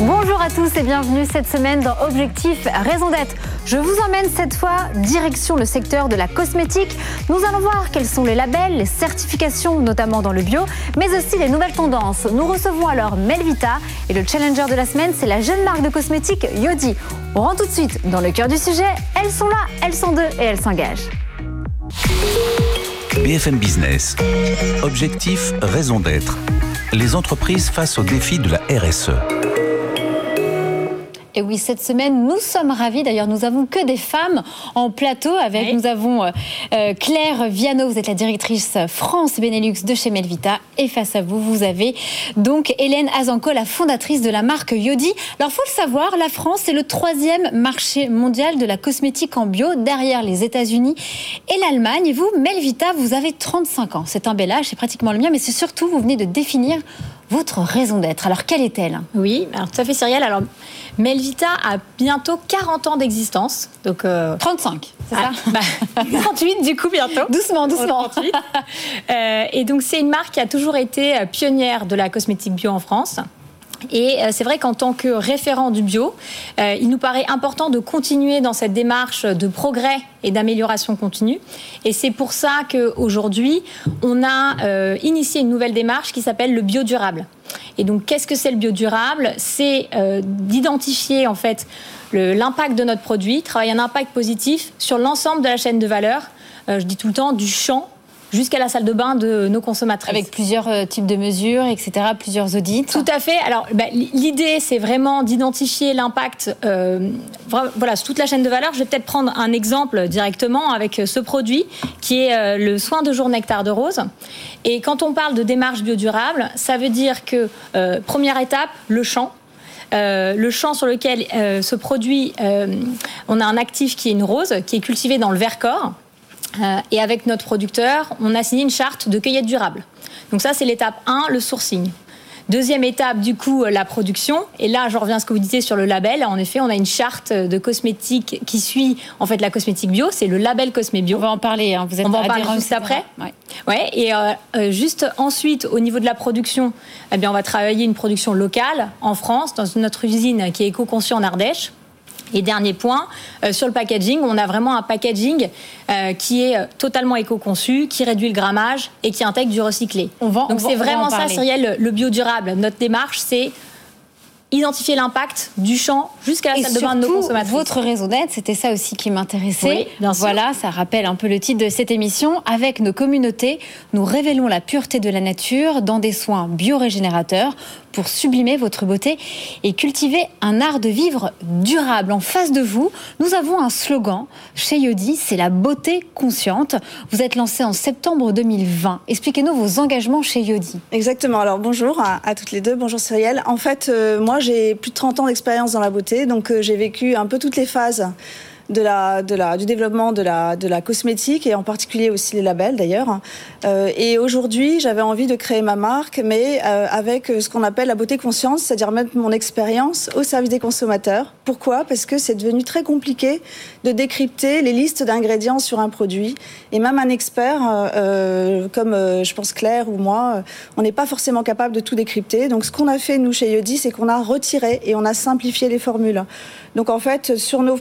Bonjour à tous et bienvenue cette semaine dans Objectif Raison d'être. Je vous emmène cette fois direction le secteur de la cosmétique. Nous allons voir quels sont les labels, les certifications, notamment dans le bio, mais aussi les nouvelles tendances. Nous recevons alors Melvita et le challenger de la semaine, c'est la jeune marque de cosmétiques Yodi. On rentre tout de suite dans le cœur du sujet. Elles sont là, elles sont deux et elles s'engagent. BFM Business. Objectif, raison d'être. Les entreprises face aux défis de la RSE. Et oui, cette semaine, nous sommes ravis. D'ailleurs, nous avons que des femmes en plateau. Avec, nous avons euh, euh, Claire Viano, vous êtes la directrice France Benelux de chez Melvita. Et face à vous, vous avez donc Hélène Azanco, la fondatrice de la marque Yodi. Alors, faut le savoir, la France est le troisième marché mondial de la cosmétique en bio, derrière les États-Unis et l'Allemagne. Et vous, Melvita, vous avez 35 ans. C'est un bel âge, c'est pratiquement le mien, mais c'est surtout, vous venez de définir votre raison d'être. Alors, quelle est-elle? Oui, alors tout à fait, Cyrielle. Alors, Melvita a bientôt 40 ans d'existence. Donc, 35, c'est ça bah, 38 du coup, bientôt. Doucement, doucement. Euh, et donc, c'est une marque qui a toujours été pionnière de la cosmétique bio en France. Et euh, c'est vrai qu'en tant que référent du bio, euh, il nous paraît important de continuer dans cette démarche de progrès et d'amélioration continue. Et c'est pour ça qu'aujourd'hui, on a euh, initié une nouvelle démarche qui s'appelle le bio durable. Et donc, qu'est-ce que c'est le bio durable C'est d'identifier en fait l'impact de notre produit, travailler un impact positif sur l'ensemble de la chaîne de valeur. je dis tout le temps du champ jusqu'à la salle de bain de nos consommatrices. Avec plusieurs euh, types de mesures, etc., plusieurs audits. Tout à fait. Alors, bah, l'idée, c'est vraiment d'identifier l'impact euh, voilà, sur toute la chaîne de valeur. Je vais peut-être prendre un exemple directement avec euh, ce produit qui est le soin de jour nectar de rose. Et quand on parle de démarche biodurable, ça veut dire que, première étape, le champ. le champ sur lequel ce produit, on a un actif qui est une rose, qui est cultivé dans le Vercors. Euh, et avec notre producteur, on a signé une charte de cueillette durable. Donc ça, c'est l'étape 1, le sourcing. Deuxième étape, du coup, euh, la production. Et là, je reviens à ce que vous disiez sur le label. En effet, on a une charte de cosmétique qui suit en fait la cosmétique bio. C'est le label Cosmé Bio. On va en parler. Hein. Vous êtes on va en parler juste après. Ouais. ouais. Et euh, juste ensuite, au niveau de la production, eh bien, on va travailler une production locale en France, dans notre usine qui est éco-conçue en Ardèche. Et dernier point, euh, sur le packaging, on a vraiment un packaging euh, qui est euh, totalement éco-conçu, qui réduit le grammage et qui intègre du recyclé. Donc c'est vraiment ça, Cyrielle, le bio durable. Notre démarche, c'est identifier l'impact du champ jusqu'à la salle de bain de nos consommateurs. Votre raison d'être, c'était ça aussi qui m'intéressait. Oui, voilà, ça rappelle un peu le titre de cette émission. Avec nos communautés, nous révélons la pureté de la nature dans des soins biorégénérateurs pour sublimer votre beauté et cultiver un art de vivre durable. En face de vous, nous avons un slogan chez Yodi, c'est la beauté consciente. Vous êtes lancé en septembre 2020. Expliquez-nous vos engagements chez Yodi. Exactement. Alors bonjour à, toutes les deux. Bonjour Cyrielle. En fait, euh, moi j'ai plus de 30 ans d'expérience dans la beauté, donc euh, j'ai vécu un peu toutes les phases de la, de la, du développement de la, de la cosmétique et en particulier aussi les labels d'ailleurs. Euh, et aujourd'hui, j'avais envie de créer ma marque, mais euh, avec ce qu'on appelle la beauté conscience, c'est-à-dire mettre mon expérience au service des consommateurs. Pourquoi? Parce que c'est devenu très compliqué de décrypter les listes d'ingrédients sur un produit. Et même un expert, euh, comme je pense Claire ou moi, on n'est pas forcément capable de tout décrypter. Donc ce qu'on a fait, nous, chez Yodi, c'est qu'on a retiré et on a simplifié les formules. Donc en fait, sur nos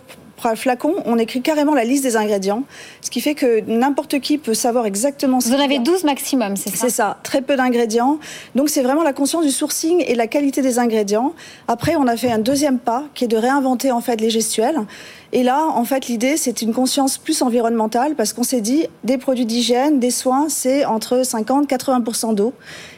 flacon, on écrit carrément la liste des ingrédients, ce qui fait que n'importe qui peut savoir exactement ce Vous en avez 12 maximum, c'est ça? C'est ça, très peu d'ingrédients. Donc c'est vraiment la conscience du sourcing et la qualité des ingrédients. Après, on a fait un deuxième pas qui est de réinventer en fait les gestuels. Et là, en fait, l'idée, c'est une conscience plus environnementale parce qu'on s'est dit, des produits d'hygiène, des soins, c'est entre 50 80% d'eau.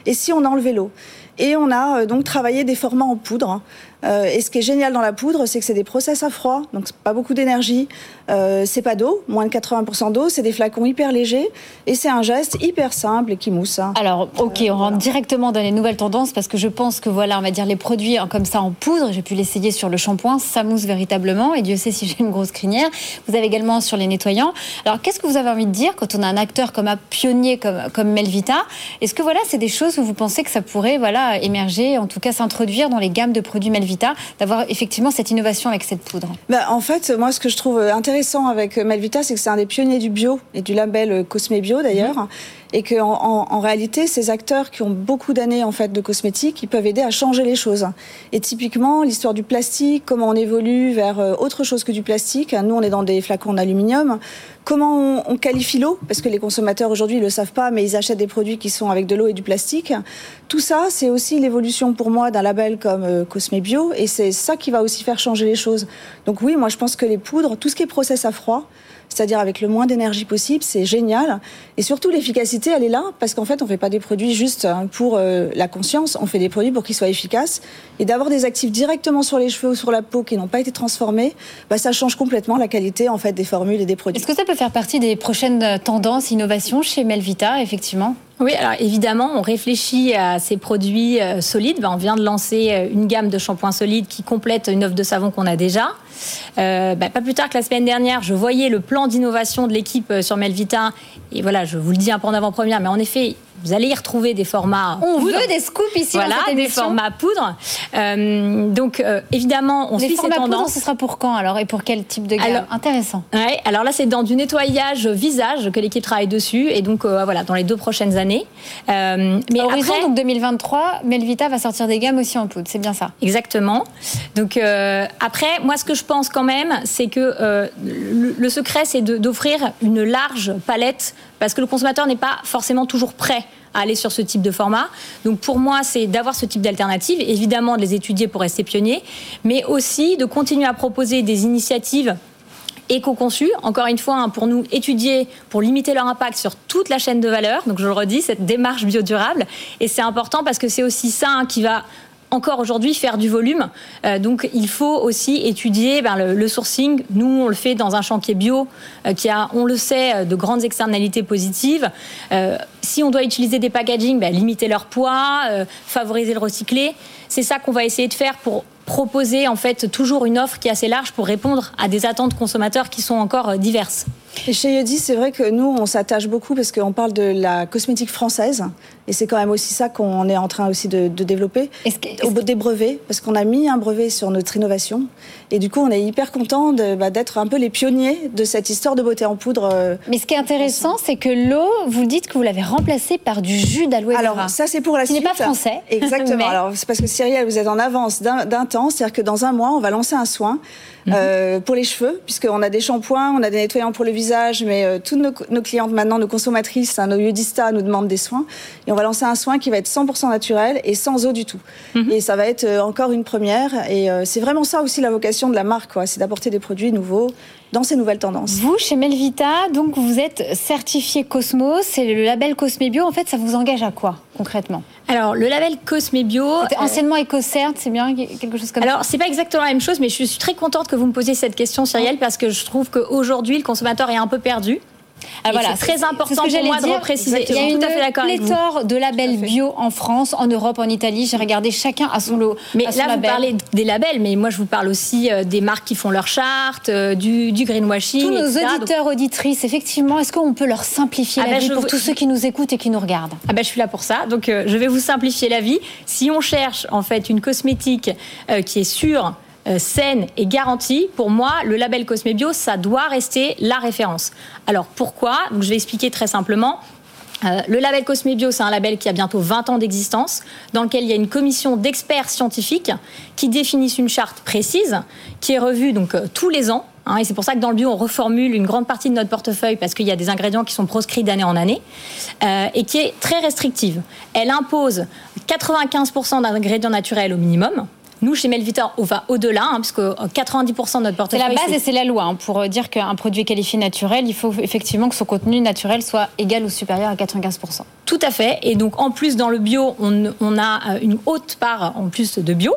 Et si on enlevait l'eau? Et on a euh, donc travaillé des formats en poudre. Euh, et ce qui est génial dans la poudre, c'est que c'est des process à froid, donc pas beaucoup d'énergie. Euh, c'est pas d'eau, moins de 80% d'eau, c'est des flacons hyper légers et c'est un geste hyper simple et qui mousse. Hein. Alors, ok, on rentre directement dans les nouvelles tendances parce que je pense que voilà, on va dire les produits hein, comme ça en poudre, j'ai pu l'essayer sur le shampoing, ça mousse véritablement et Dieu sait si j'ai une grosse crinière. Vous avez également sur les nettoyants. Alors, qu'est-ce que vous avez envie de dire quand on a un acteur comme un pionnier comme, comme Melvita? Est-ce que voilà, c'est des choses où vous pensez que ça pourrait voilà émerger, en tout cas s'introduire dans les gammes de produits Melvita? Melvita d'avoir effectivement cette innovation avec cette poudre bah, En fait, moi, ce que je trouve intéressant avec Melvita, c'est que c'est un des pionniers du bio et du label Cosme Bio d'ailleurs. Et qu'en en, réalité, ces acteurs qui ont beaucoup d'années en fait de cosmétiques, ils peuvent aider à changer les choses. Et typiquement, l'histoire du plastique, comment on évolue vers euh, autre chose que du plastique. Nous, on est dans des flacons d'aluminium. Comment on, on qualifie l'eau? Parce que les consommateurs aujourd'hui ne le savent pas, mais ils achètent des produits qui sont avec de l'eau et du plastique. Tout ça, c'est aussi l'évolution pour moi d'un label comme euh, Cosme Bio, et c'est ça qui va aussi faire changer les choses. Donc oui, moi je pense que les poudres, tout ce qui est process à froid, c'est-à-dire avec le moins d'énergie possible, c'est génial. Et surtout, l'efficacité, elle est là, parce qu'en fait, on ne fait pas des produits juste hein, pour euh, la conscience, on fait des produits pour qu'ils soient efficaces. Et d'avoir des actifs directement sur les cheveux ou sur la peau qui n'ont pas été transformés, bah, ça change complètement la qualité en fait, des formules et des produits. Est-ce que ça peut faire partie des prochaines tendances, innovations chez Melvita, effectivement? Oui, alors évidemment, on réfléchit à ces produits euh, solides. Ben, on vient de lancer euh, une gamme de shampoings solides qui complète une offre de savon qu'on a déjà. Euh, ben, pas plus tard que la semaine dernière, je voyais le plan d'innovation de l'équipe sur Melvita. Et voilà, je vous le dis un peu en avant-première, mais en effet, vous allez y retrouver des formats. On veut des scoops ici. Voilà, dans cette des formats poudre. Euh, donc euh, évidemment, on les suit ces tendances. Poudre, ce sera pour quand alors et pour quel type de gamme alors, Intéressant. Ouais, alors là, c'est dans du nettoyage visage que l'équipe travaille dessus et donc euh, voilà, dans les deux prochaines années. Mais horizon après, donc 2023, Melvita va sortir des gammes aussi en poudre, c'est bien ça. Exactement. Donc après, moi, ce que je pense quand même, c'est que le, le secret, c'est d'offrir une large palette parce que le consommateur n'est pas forcément toujours prêt à aller sur ce type de format. Donc pour moi, c'est d'avoir ce type d'alternative, évidemment de les étudier pour rester pionnier, mais aussi de continuer à proposer des initiatives éco-conçues, encore une fois, hein, pour nous étudier, pour limiter leur impact sur toute la chaîne de valeur. Donc je le redis, cette démarche biodurable. Et c'est important parce que c'est aussi ça hein, qui va encore aujourd'hui faire du volume. Euh, donc il faut aussi étudier ben, le, sourcing. Nous, on le fait dans un chantier bio euh, qui a, on le sait, euh, de grandes externalités positives. Si on doit utiliser des packaging, ben, limiter leur poids, favoriser le recyclé. C'est ça qu'on va essayer de faire pour proposer en fait toujours une offre qui est assez large pour répondre à des attentes consommateurs qui sont encore diverses. Et chez Yodi, c'est vrai que nous, on s'attache beaucoup parce qu'on parle de la cosmétique française. Et c'est quand même aussi ça qu'on est en train aussi de, de développer. Que, Au des brevets, parce qu'on a mis un brevet sur notre innovation. Et du coup, on est hyper content bah, d'être un peu les pionniers de cette histoire de beauté en poudre. Euh, Mais ce qui est intéressant, c'est que l'eau, vous dites que vous l'avez remplacée par du jus d'aloe vera. Alors, ça, c'est pour la qui suite. n'est pas français. Exactement. Mais... Alors, c'est parce que Cyrielle, vous êtes en avance d'un temps. C'est-à-dire que dans un mois, on va lancer un soin. Mmh. Euh, pour les cheveux, puisqu'on a des shampoings, on a des nettoyants pour le visage, mais euh, toutes nos, nos, clientes maintenant, nos consommatrices, hein, nos yodistas nous demandent des soins. Et on va lancer un soin qui va être 100% naturel et sans eau du tout. Mmh. Et ça va être euh, encore une première. Et euh, c'est vraiment ça aussi la vocation de la marque, quoi. C'est d'apporter des produits nouveaux dans ces nouvelles tendances. Vous, chez Melvita, donc vous êtes certifié Cosmos, c'est le label Cosme Bio. En fait, ça vous engage à quoi concrètement? Alors, le label Cosme Bio. C'était anciennement euh... EcoCert, c'est bien quelque chose comme Alors, ça? Alors, c'est pas exactement la même chose, mais je suis très contente que vous me posiez cette question, Cyrielle, parce que je trouve qu'aujourd'hui, le consommateur est un peu perdu. Ah, voilà, c'est très important pour moi dire. de repréciser. Il y a une pléthore de labels bio en France, en Europe, en Italie. J'ai regardé chacun à son lot. Mais son là, label. vous parlez des labels, mais moi, je vous parle aussi euh, des marques qui font leur charte, euh, du, du, greenwashing. Tous nos etc. auditeurs, Donc... auditrices, effectivement, est-ce qu'on peut leur simplifier ah la ben vie pour vous... tous ceux qui nous écoutent et qui nous regardent? Ah ben, je suis là pour ça. Donc, euh, je vais vous simplifier la vie. Si on cherche en fait une cosmétique euh, qui est sûre, euh, saine et garantie, pour moi, le label Cosme Bio, ça doit rester la référence. Alors pourquoi? Donc, Je vais expliquer très simplement. Euh, le label Cosme Bio, c'est un label qui a bientôt 20 ans d'existence, dans lequel il y a une commission d'experts scientifiques qui définissent une charte précise, qui est revue donc euh, tous les ans. Hein, et c'est pour ça que dans le bio, on reformule une grande partie de notre portefeuille parce qu'il y a des ingrédients qui sont proscrits d'année en année et qui est très restrictive. Elle impose 95% d'ingrédients naturels au minimum. Nous, chez Melvita, on va au-delà, hein, puisque 90% de notre portefeuille. C'est la base et c'est la loi. Hein, pour dire qu'un produit est qualifié naturel, il faut effectivement que son contenu naturel soit égal ou supérieur à 95%. Tout à fait. Et donc, en plus, dans le bio, on, on a une haute part en plus de bio.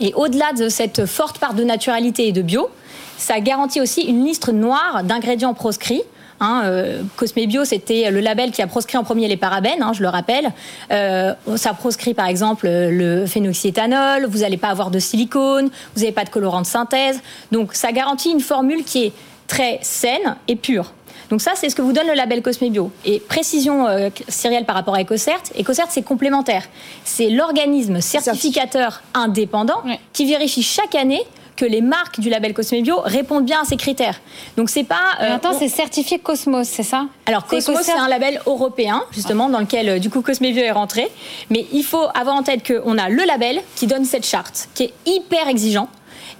Et au-delà de cette forte part de naturalité et de bio, ça garantit aussi une liste noire d'ingrédients proscrits. Hein, euh, Cosme Bio, c'était le label qui a proscrit en premier les parabènes, hein, je le rappelle. Euh, ça proscrit par exemple le phénoxyéthanol, vous n'allez pas avoir de silicone, vous n'avez pas de colorant de synthèse. Donc ça garantit une formule qui est très saine et pure. Donc ça, c'est ce que vous donne le label Cosme Bio. Et précision, euh, Cyrielle, par rapport à EcoCert, EcoCert, c'est complémentaire. C'est l'organisme certificateur indépendant qui vérifie chaque année que les marques du label Cosme Bio répondent bien à ces critères. Donc c'est pas. Euh, Maintenant, c'est certifié Cosmos, c'est ça? Alors Cosmos, c'est un label européen justement dans lequel euh, du coup Cosme Bio est rentré. Mais il faut avoir en tête qu'on a le label qui donne cette charte, qui est hyper exigeant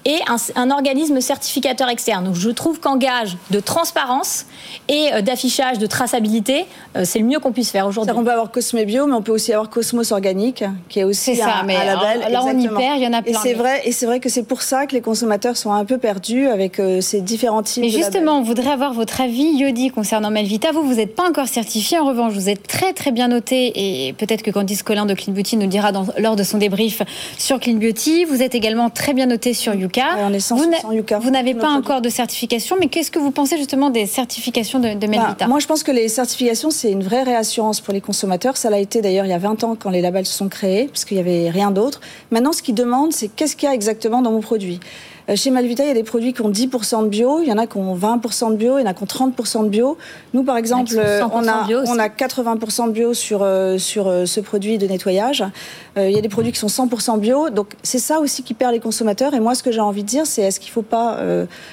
et un, organisme certificateur externe. Donc je trouve qu'en gage de transparence et euh, d'affichage de traçabilité, euh, c'est le mieux qu'on puisse faire aujourd'hui. On peut avoir Cosme Bio, mais on peut aussi avoir Cosmos Organique, qui est aussi ça, un, mais label. Là, on y perd, il y en a plein. Et c'est vrai, et c'est vrai que c'est pour ça que les consommateurs sont un peu perdus avec euh, ces différents types. Mais justement, on voudrait avoir votre avis, Yodi, concernant Melvita. Vous, vous n'êtes pas encore certifié. En revanche, vous êtes très très bien noté, et peut-être que Candice Collin de Clean Beauty nous dira dans, lors de son débrief sur Clean Beauty. Vous êtes également très bien noté sur Yuka. Vous n'avez pas encore de certification, mais qu'est-ce que vous pensez justement des certifications de, de Melvita bah, Moi, je pense que les certifications, c'est une vraie réassurance pour les consommateurs. Ça l'a été d'ailleurs il y a 20 ans quand les labels se sont créés, puisqu'il n'y avait rien d'autre. Maintenant, ce qu'ils demandent, c'est qu'est-ce qu'il y a exactement dans mon produit chez Malvita, il y a des produits qui ont 10% de bio, il y en a qui ont 20% de bio, il y en a qui ont 30% de bio. Nous, par exemple, on a, on a 80% de bio sur, euh, sur euh, ce produit de nettoyage. il y a des produits qui sont 100% bio. Donc, c'est ça aussi qui perd les consommateurs. Et moi, ce que j'ai envie de dire, c'est est-ce qu'il ne faut pas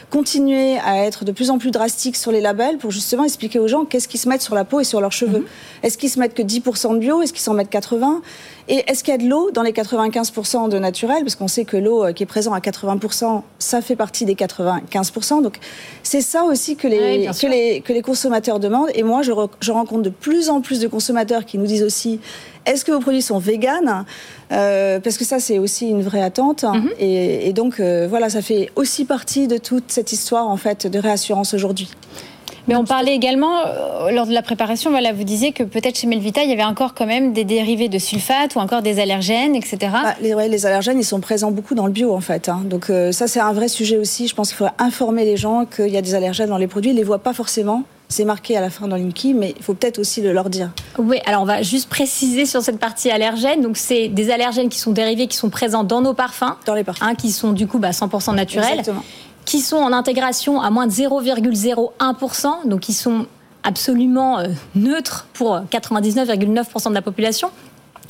continuer à être de plus en plus drastique sur les labels pour justement expliquer aux gens qu'est-ce qu'ils se mettent sur la peau et sur leurs cheveux mhm. Est-ce qu'ils se mettent que 10% de bio Est-ce qu'ils s'en mettent 80% Et est-ce qu'il y a de l'eau dans les 95% de naturel Parce qu'on sait que l'eau qui est présente à 80%, ça fait partie des 95%. Donc c'est ça aussi que les, que, les, que les consommateurs demandent. Et moi, je, je, rencontre de plus en plus de consommateurs qui nous disent aussi est-ce que vos produits sont véganes? Euh, Parce que ça, c'est aussi une vraie attente. Mhm. et, donc, euh, voilà, ça fait aussi partie de toute cette histoire en fait de réassurance aujourd'hui. Mais on parlait également, euh, lors de la préparation, voilà, vous disiez que peut-être chez Melvita, il y avait encore quand même des dérivés de sulfate ou encore des allergènes, etc. Bah, les, les, allergènes, ils sont présents beaucoup dans le bio, en fait. Hein. Donc euh, ça, c'est un vrai sujet aussi. Je pense qu'il faudrait informer les gens qu'il y a des allergènes dans les produits. Ils ne les voient pas forcément. C'est marqué à la fin dans l'INKI, mais il faut peut-être aussi le leur dire. Oui, alors on va juste préciser sur cette partie allergène. Donc, c'est des allergènes qui sont dérivés, qui sont présents dans nos parfums. Dans les parfums. Hein, qui sont du coup bah, 100% naturels. Exactement qui sont en intégration à moins de 0,01%, donc qui sont absolument euh, neutres pour 99,9% de la population.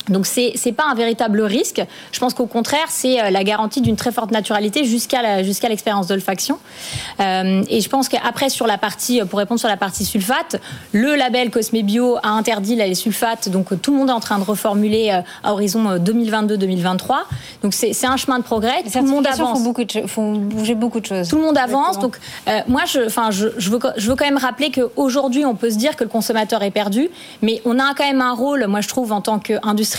Donc c'est n'est pas un véritable risque. Je pense qu'au contraire, c'est euh, la garantie d'une très forte naturalité jusqu'à jusqu'à l'expérience d'olfaction. Euh, et je pense qu'après sur la partie, pour répondre sur la partie sulfate, le label Cosme Bio a interdit les sulfates. Donc tout le monde est en train de reformuler euh, à horizon 2022-2023. Donc c'est un chemin de progrès. tout le monde avance. Font, beaucoup de, font bouger beaucoup de choses. Tout le monde avance. Donc moi, je, enfin, je, je, veux, je veux quand même rappeler qu'aujourd'hui, on peut se dire que le consommateur est perdu, mais on a quand même un rôle, moi je trouve, en tant qu'industrie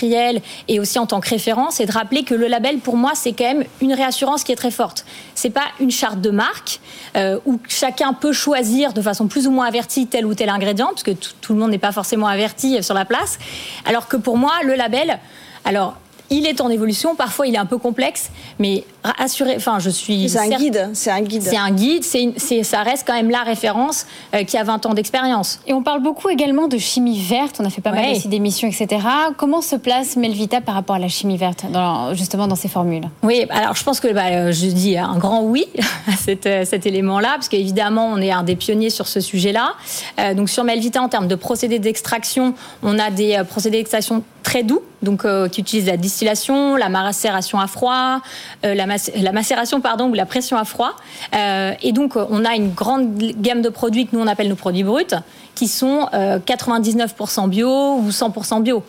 et aussi en tant que référence, et de rappeler que le label, pour moi, c'est quand même une réassurance qui est très forte. C'est pas une charte de marque euh, où chacun peut choisir de façon plus ou moins avertie tel ou tel ingrédient, parce que tout le monde n'est pas forcément averti sur la place. Alors que pour moi, le label, alors il est en évolution. Parfois, il est un peu complexe, mais assuré. Enfin, je suis. C'est un guide. C'est un guide. C'est un guide. C'est, ça reste quand même la référence euh, qui a 20 ans d'expérience. Et on parle beaucoup également de chimie verte. On a fait pas mal aussi d'émissions, etc. Comment se place Melvita par rapport à la chimie verte, justement dans ces formules? Oui, alors je pense que bah, euh, je dis un grand oui à cet, euh, cet élément-là, parce qu'évidemment, on est un des pionniers sur ce sujet-là. donc sur Melvita, en termes de procédés d'extraction, on a des procédés d'extraction très doux, donc qui utilisent la distillation, la macération à froid, la la macération pardon, ou la pression à froid. Euh, et donc, on a une grande gamme de produits que nous, on appelle nos produits bruts, qui sont 99% euh, bio ou 100% bio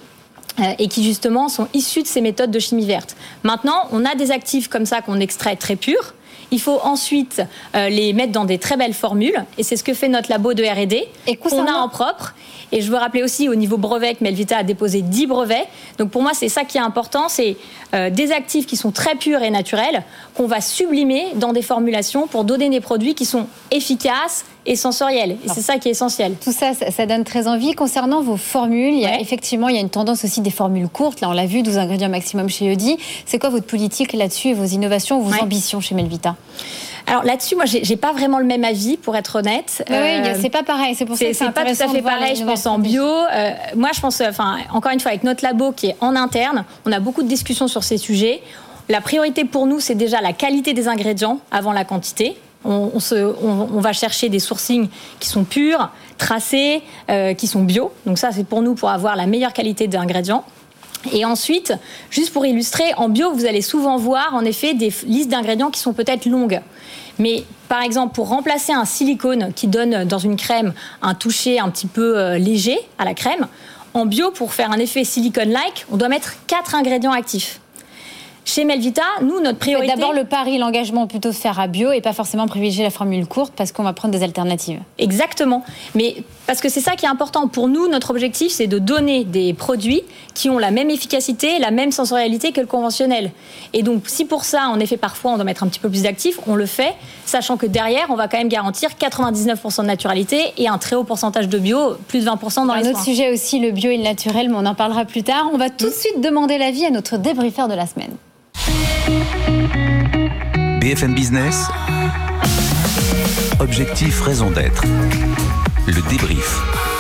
euh, et qui justement sont issus de ces méthodes de chimie verte. Maintenant, on a des actifs comme ça qu'on extrait très purs. Il faut ensuite les mettre dans des très belles formules, et c'est ce que fait notre labo de R&D, qu'on a en propre. Et je veux rappeler aussi au niveau brevet que Melvita a déposé 10 brevets. Donc pour moi, c'est ça qui est important, c'est euh, des actifs qui sont très purs et naturels qu'on va sublimer dans des formulations pour donner des produits qui sont efficaces et sensoriels. Et c'est ça qui est essentiel. Tout ça, ça, donne très envie. Concernant vos formules, il y a, effectivement, il y a une tendance aussi des formules courtes. Là, on l'a vu, 12 ingrédients maximum chez Eudi. C'est quoi votre politique là-dessus et vos innovations, vos ambitions chez Melvita? Alors là-dessus, moi, j'ai pas vraiment le même avis, pour être honnête. Oui, euh, c'est pas pareil. C'est pour ça que c'est pas tout à fait pareil. Je pense en bio. Euh, moi, je pense, enfin, encore une fois, avec notre labo qui est en interne, on a beaucoup de discussions sur ces sujets. La priorité pour nous, c'est déjà la qualité des ingrédients avant la quantité. On, va chercher des sourcings qui sont purs, tracés, euh, qui sont bio. Donc ça, c'est pour nous pour avoir la meilleure qualité d'ingrédients. Et ensuite, juste pour illustrer, en bio, vous allez souvent voir en effet des listes d'ingrédients qui sont peut-être longues. Mais par exemple, pour remplacer un silicone qui donne dans une crème un toucher un petit peu euh, léger à la crème, en bio, pour faire un effet silicone-like, on doit mettre quatre ingrédients actifs. Chez Melvita, nous, notre priorité. D'abord, le pari, l'engagement plutôt se faire à bio et pas forcément privilégier la formule courte parce qu'on va prendre des alternatives. Exactement. Mais parce que c'est ça qui est important. Pour nous, notre objectif, c'est de donner des produits qui ont la même efficacité, la même sensorialité que le conventionnel. Et donc, si pour ça, en effet, parfois, on doit mettre un petit peu plus d'actifs, on le fait, sachant que derrière, on va quand même garantir 99% de naturalité et un très haut pourcentage de bio, plus de 20% dans les Un autre sujet aussi, le bio et le naturel, mais on en parlera plus tard. On va tout de suite demander l'avis à notre débriefeur de la semaine. BFM Business. Objectif, raison d'être. Le débrief.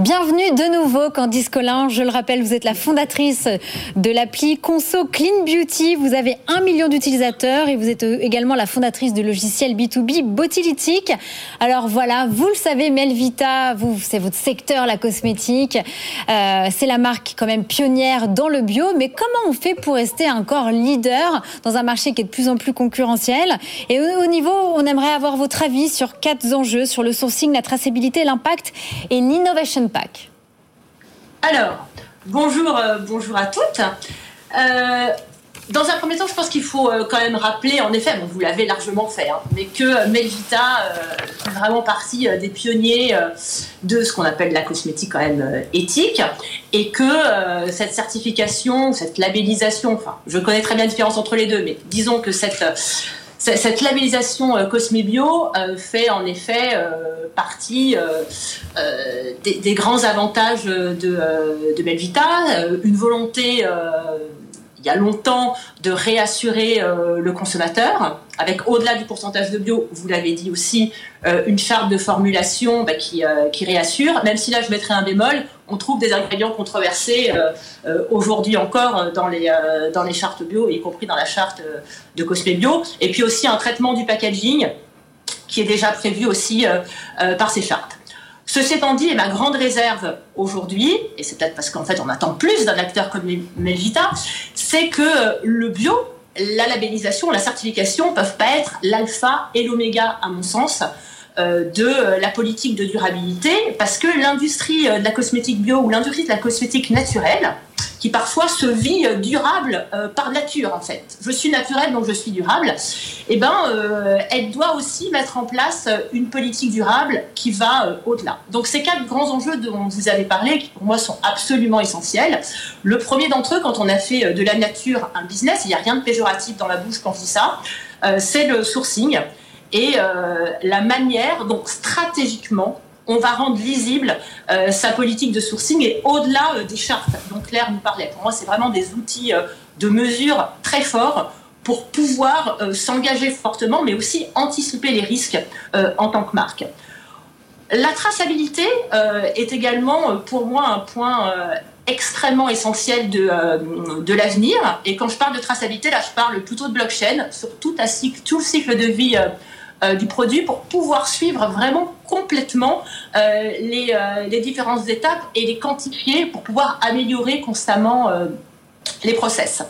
Bienvenue de nouveau Candice Collin. Je le rappelle, vous êtes la fondatrice de l'appli Conso Clean Beauty. Vous avez un million d'utilisateurs et vous êtes également la fondatrice du logiciel B2B Botilytique. Alors voilà, vous le savez, Melvita, vous, c'est votre secteur, la cosmétique. Euh, c'est la marque quand même pionnière dans le bio. Mais comment on fait pour rester encore leader dans un marché qui est de plus en plus concurrentiel? Et au, au niveau, on aimerait avoir votre avis sur quatre enjeux, sur le sourcing, la traçabilité, l'impact et l'innovation alors, bonjour, euh, bonjour à toutes. Euh, dans un premier temps, je pense qu'il faut euh, quand même rappeler, en effet, vous l'avez largement fait, hein, mais que Melvita fait vraiment partie des pionniers de ce qu'on appelle la cosmétique quand même éthique, et que cette certification, cette labellisation, enfin, je connais très bien la différence entre les deux, mais disons que cette cette labellisation euh, Cosmebio euh, fait en effet euh, partie des, grands avantages de, de Belvita, une volonté il y a longtemps de réassurer le consommateur, avec au-delà du pourcentage de bio, vous l'avez dit aussi, une charte de formulation bah, qui, qui, réassure, même si là je mettrai un bémol, on trouve des ingrédients controversés euh, euh, aujourd'hui encore euh, dans les, dans les chartes bio, y compris dans la charte de Cosme Bio. Et puis aussi un traitement du packaging qui est déjà prévu aussi par ces chartes. Ceci étant dit, et ma grande réserve aujourd'hui, et c'est peut-être parce qu'en fait on attend plus d'un acteur comme Melvita, c'est que le bio, la labellisation, la certification peuvent pas être l'alpha et l'oméga à mon sens euh, de euh, la politique de durabilité, parce que l'industrie euh, de la cosmétique bio ou l'industrie de la cosmétique naturelle, qui parfois se vit durable par nature en fait. Je suis naturelle donc je suis durable. Et eh ben, elle doit aussi mettre en place une politique durable qui va au-delà. Donc ces quatre grands enjeux dont vous avez parlé, qui pour moi sont absolument essentiels. Le premier d'entre eux, quand on a fait de la nature un business, il n'y a rien de péjoratif dans la bouche quand on dit ça, c'est le sourcing et euh, la manière dont stratégiquement on va rendre lisible euh, sa politique de sourcing et au-delà euh, des chartes dont Claire nous parlait. Pour moi, c'est vraiment des outils de mesure très forts pour pouvoir s'engager fortement, mais aussi anticiper les risques en tant que marque. La traçabilité est également pour moi un point extrêmement essentiel de, l'avenir. Et quand je parle de traçabilité, là, je parle plutôt de blockchain sur tout le cycle de vie euh, du produit pour pouvoir suivre vraiment complètement euh, les, euh, les, différentes étapes et les quantifier pour pouvoir améliorer constamment les process.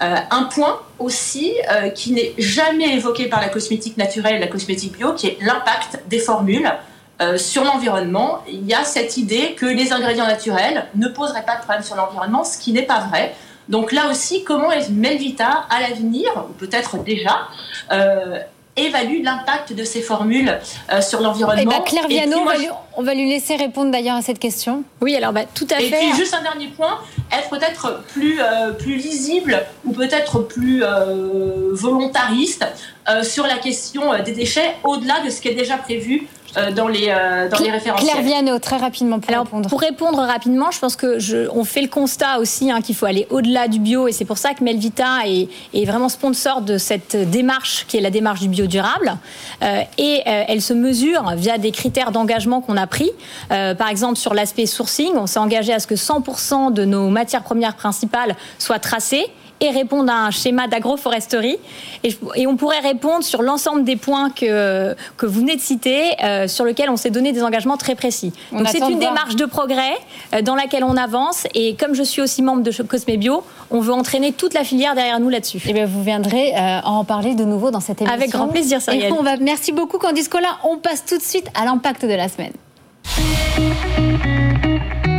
un point aussi qui n'est jamais évoqué par la cosmétique naturelle, la cosmétique bio, qui est l'impact des formules sur l'environnement. Il y a cette idée que les ingrédients naturels ne poseraient pas de problème sur l'environnement, ce qui n'est pas vrai. Donc là aussi, comment est Melvita à l'avenir, ou peut-être déjà, évalue l'impact de ces formules euh, sur l'environnement. Eh ben, Claire Viano, on, va lui, laisser répondre d'ailleurs à cette question. Oui, alors bah, tout à fait. Et puis juste un dernier point, être peut-être plus, euh, plus lisible ou peut-être plus euh, volontariste sur la question des déchets au-delà de ce qui est déjà prévu dans les, euh, dans les référentiels. Claire Viano, très rapidement pour répondre. Pour répondre rapidement, je pense que je, on fait le constat aussi hein, qu'il faut aller au-delà du bio et c'est pour ça que Melvita est, est, vraiment sponsor de cette démarche qui est la démarche du bio durable euh, et elle se mesure via des critères d'engagement qu'on a pris. par exemple, sur l'aspect sourcing, on s'est engagé à ce que 100% de nos matières premières principales soient tracées et répondre à un schéma d'agroforesterie. Et, et, on pourrait répondre sur l'ensemble des points que, que vous venez de citer, euh, sur lesquels on s'est donné des engagements très précis. Donc c'est une démarche de progrès euh, dans laquelle on avance. Et comme je suis aussi membre de Cosme Bio, on veut entraîner toute la filière derrière nous là-dessus. Et eh bien vous viendrez euh, en parler de nouveau dans cette émission. Avec grand plaisir, Et on va, merci beaucoup Candice Colin. On passe tout de suite à l'impact de la semaine.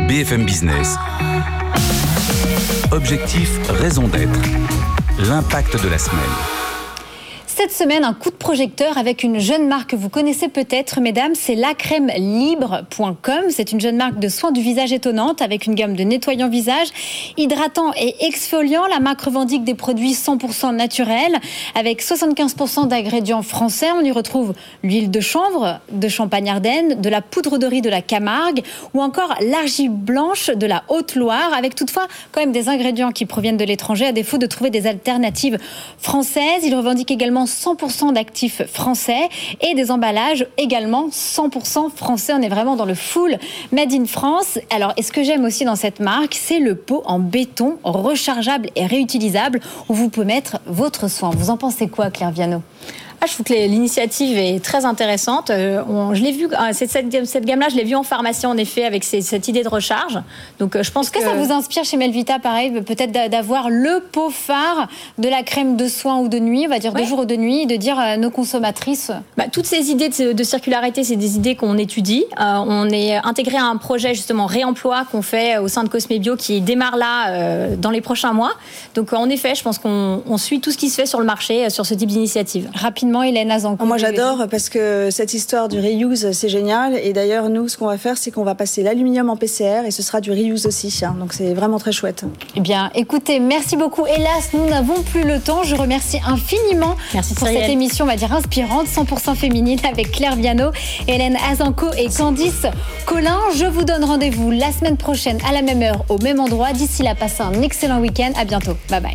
BFM Business. Objectif, raison d'être. L'impact de la semaine. Cette semaine, un coup de projecteur avec une jeune marque que vous connaissez peut-être, mesdames, c'est lacrèmelibre.com. C'est une jeune marque de soins du visage étonnante avec une gamme de nettoyants visage, hydratants et exfoliants. La marque revendique des produits 100% naturels avec 75% d'ingrédients français. On y retrouve l'huile de chanvre, de Champagne Ardenne, de la poudre de riz de la Camargue ou encore l'argile blanche de la Haute-Loire avec toutefois quand même des ingrédients qui proviennent de l'étranger à défaut de trouver des alternatives françaises. Il revendique également 100% d'actifs français et des emballages également 100% français. On est vraiment dans le full Made in France. Alors, et ce que j'aime aussi dans cette marque, c'est le pot en béton rechargeable et réutilisable où vous pouvez mettre votre soin. Vous en pensez quoi, Claire Viano? Ah, je trouve que l'initiative est très intéressante. Euh, je l'ai vu, euh, cette, cette, gamme-là, je l'ai vue en pharmacie en effet avec cette idée de recharge. Donc, euh, je pense que, que, ça vous inspire chez Melvita, pareil, peut-être d'avoir le pot phare de la crème de soin ou de nuit, on va dire de jour ou de nuit, de dire à nos consommatrices. Bah, toutes ces idées de, circularité, c'est des idées qu'on étudie. on est intégré à un projet justement réemploi qu'on fait au sein de Cosme Bio qui démarre là dans les prochains mois. Donc, en effet, je pense qu'on suit tout ce qui se fait sur le marché sur ce type d'initiative. Rapidement Hélène Azanco. Moi, j'adore parce que cette histoire du reuse, c'est génial. Et d'ailleurs, nous, ce qu'on va faire, c'est qu'on va passer l'aluminium en PCR et ce sera du reuse aussi. Hein. Donc, c'est vraiment très chouette. Eh bien, écoutez, merci beaucoup. Hélas, nous n'avons plus le temps. Je remercie infiniment merci pour cette émission, on va dire, inspirante, 100% féminine avec Claire Viano, Hélène Azanco et Candice Colin. Je vous donne rendez-vous la semaine prochaine à la même heure, au même endroit. D'ici là, passez un excellent week-end. À bientôt. Bye bye.